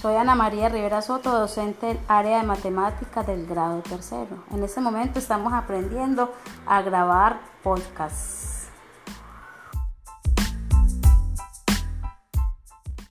Soy Ana María Rivera Soto, docente del área de matemáticas del grado tercero. En este momento estamos aprendiendo a grabar podcasts.